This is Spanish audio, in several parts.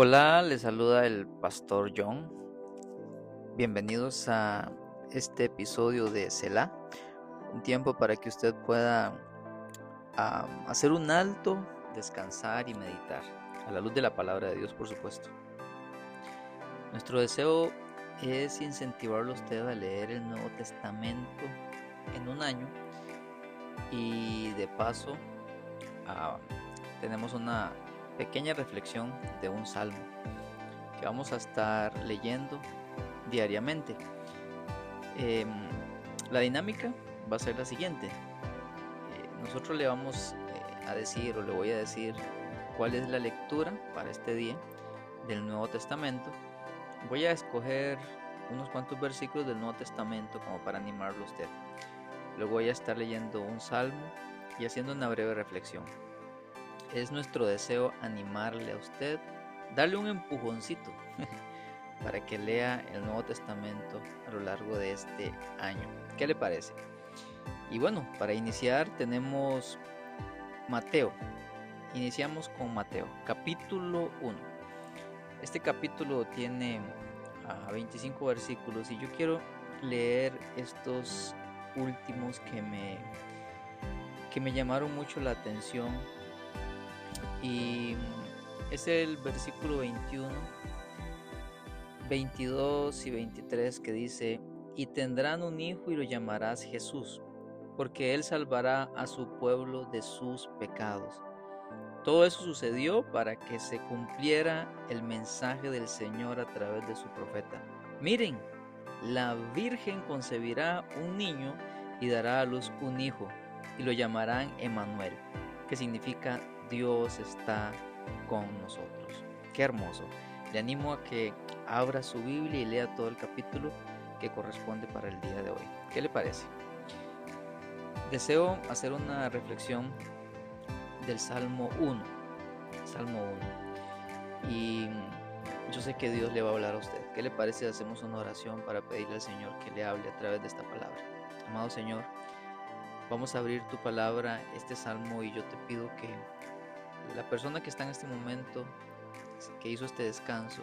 Hola, les saluda el pastor John. Bienvenidos a este episodio de Selah, un tiempo para que usted pueda hacer un alto, descansar y meditar, a la luz de la palabra de Dios, por supuesto. Nuestro deseo es incentivarlo a usted a leer el Nuevo Testamento en un año y de paso tenemos una pequeña reflexión de un salmo que vamos a estar leyendo diariamente. Em, la dinámica va a ser la siguiente. Eh, nosotros le vamos eh, a decir o le voy a decir cuál es la lectura para este día del Nuevo Testamento. Voy a escoger unos cuantos versículos del Nuevo Testamento como para animarlo a usted. Luego voy a estar leyendo un salmo y haciendo una breve reflexión. Es nuestro deseo animarle a usted, darle un empujoncito para que lea el Nuevo Testamento a lo largo de este año. ¿Qué le parece? Y bueno, para iniciar tenemos Mateo. Iniciamos con Mateo, capítulo 1. Este capítulo tiene 25 ah, versículos y yo quiero leer estos últimos que me, que me llamaron mucho la atención y es el versículo 21, 22 y 23 que dice, y tendrán un hijo y lo llamarás Jesús, porque él salvará a su pueblo de sus pecados. Todo eso sucedió para que se cumpliera el mensaje del Señor a través de su profeta. Miren, la Virgen concebirá un niño y dará a luz un hijo, y lo llamarán Emanuel, que significa Dios está con nosotros. Qué hermoso. Le animo a que abra su Biblia y lea todo el capítulo que corresponde para el día de hoy. ¿Qué le parece? Deseo hacer una reflexión del Salmo 1. Salmo 1. Y yo sé que Dios le va a hablar a usted. ¿Qué le parece si hacemos una oración para pedirle al Señor que le hable a través de esta palabra? Amado Señor, vamos a abrir tu palabra, este salmo, y yo te pido que la persona que está en este momento, que hizo este descanso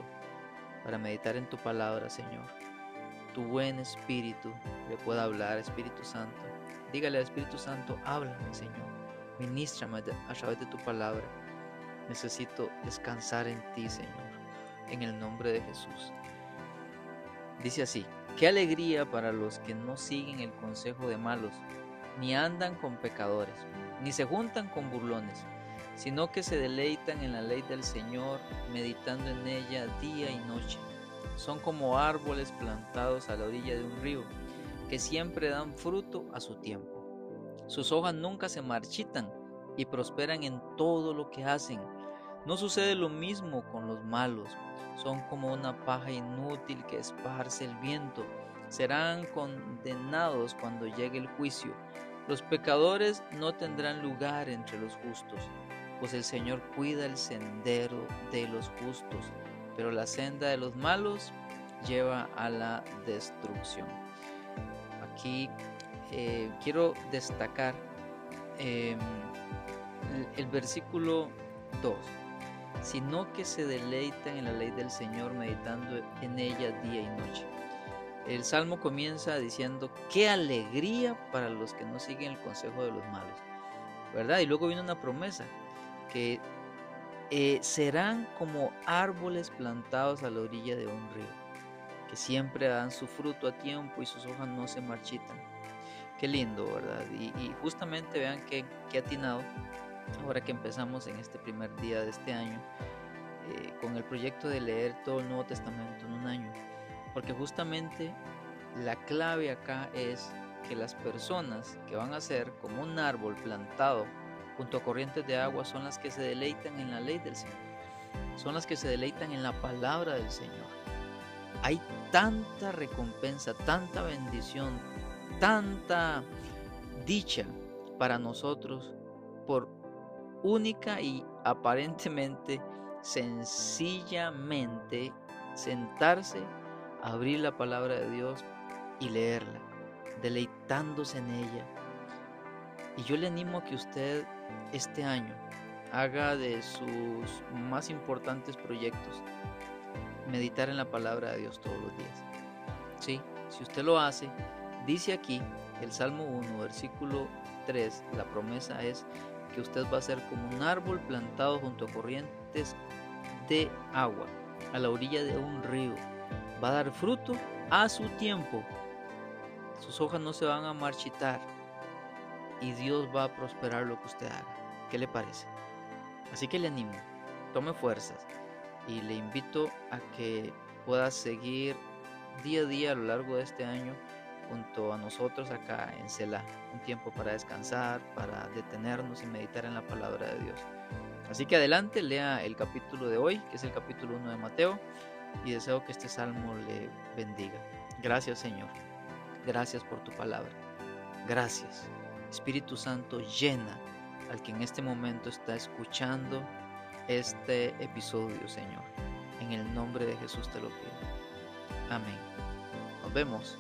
para meditar en tu palabra, Señor, tu buen espíritu le pueda hablar, Espíritu Santo. Dígale al Espíritu Santo, háblame, Señor. Ministrame a través de tu palabra. Necesito descansar en ti, Señor, en el nombre de Jesús. Dice así, qué alegría para los que no siguen el consejo de malos, ni andan con pecadores, ni se juntan con burlones sino que se deleitan en la ley del Señor, meditando en ella día y noche. Son como árboles plantados a la orilla de un río, que siempre dan fruto a su tiempo. Sus hojas nunca se marchitan y prosperan en todo lo que hacen. No sucede lo mismo con los malos. Son como una paja inútil que esparce el viento. Serán condenados cuando llegue el juicio. Los pecadores no tendrán lugar entre los justos pues el Señor cuida el sendero de los justos, pero la senda de los malos lleva a la destrucción. Aquí eh, quiero destacar em, el, versículo 2 sino que se deleitan en la ley del Señor, meditando en ella día y noche. El salmo comienza diciendo, qué alegría para los que no siguen el consejo de los malos, ¿verdad? Y luego viene una promesa, que eh, serán como árboles plantados a la orilla de un río, que siempre dan su fruto a tiempo y sus hojas no se marchitan. Qué lindo, ¿verdad? Y, justamente vean que, que, atinado, ahora que empezamos en este primer día de este año, eh, con el proyecto de leer todo el Nuevo Testamento en un año, porque justamente la clave acá es que las personas que van a ser como un árbol plantado junto a corrientes de agua son las que se deleitan en la ley del Señor. Son las que se deleitan en la palabra del Señor. Hay tanta recompensa, tanta bendición, tanta dicha para nosotros por única y aparentemente sencillamente sentarse, abrir la palabra de Dios y leerla, deleitándose en ella. Y yo le animo a que usted este año haga de sus más importantes proyectos meditar en la palabra de Dios todos los días. Sí, si usted lo hace, dice aquí el Salmo 1, versículo 3, la promesa es que usted va a ser como un árbol plantado junto a corrientes de agua, a la orilla de un río. Va a dar fruto a su tiempo. Sus hojas no se van a marchitar y Dios va a prosperar lo que usted haga. ¿Qué le parece? Así que le animo, tome fuerzas y le invito a que pueda seguir día a día a lo largo de este año junto a nosotros acá en Selah, un tiempo para descansar, para detenernos y meditar en la palabra de Dios. Así que adelante, lea el capítulo de hoy, que es el capítulo 1 de Mateo, y deseo que este salmo le bendiga. Gracias Señor, gracias por tu palabra. Gracias. Espíritu Santo, llena al que en este momento está escuchando este episodio, Señor. En el nombre de Jesús te lo pido. Amén. Nos vemos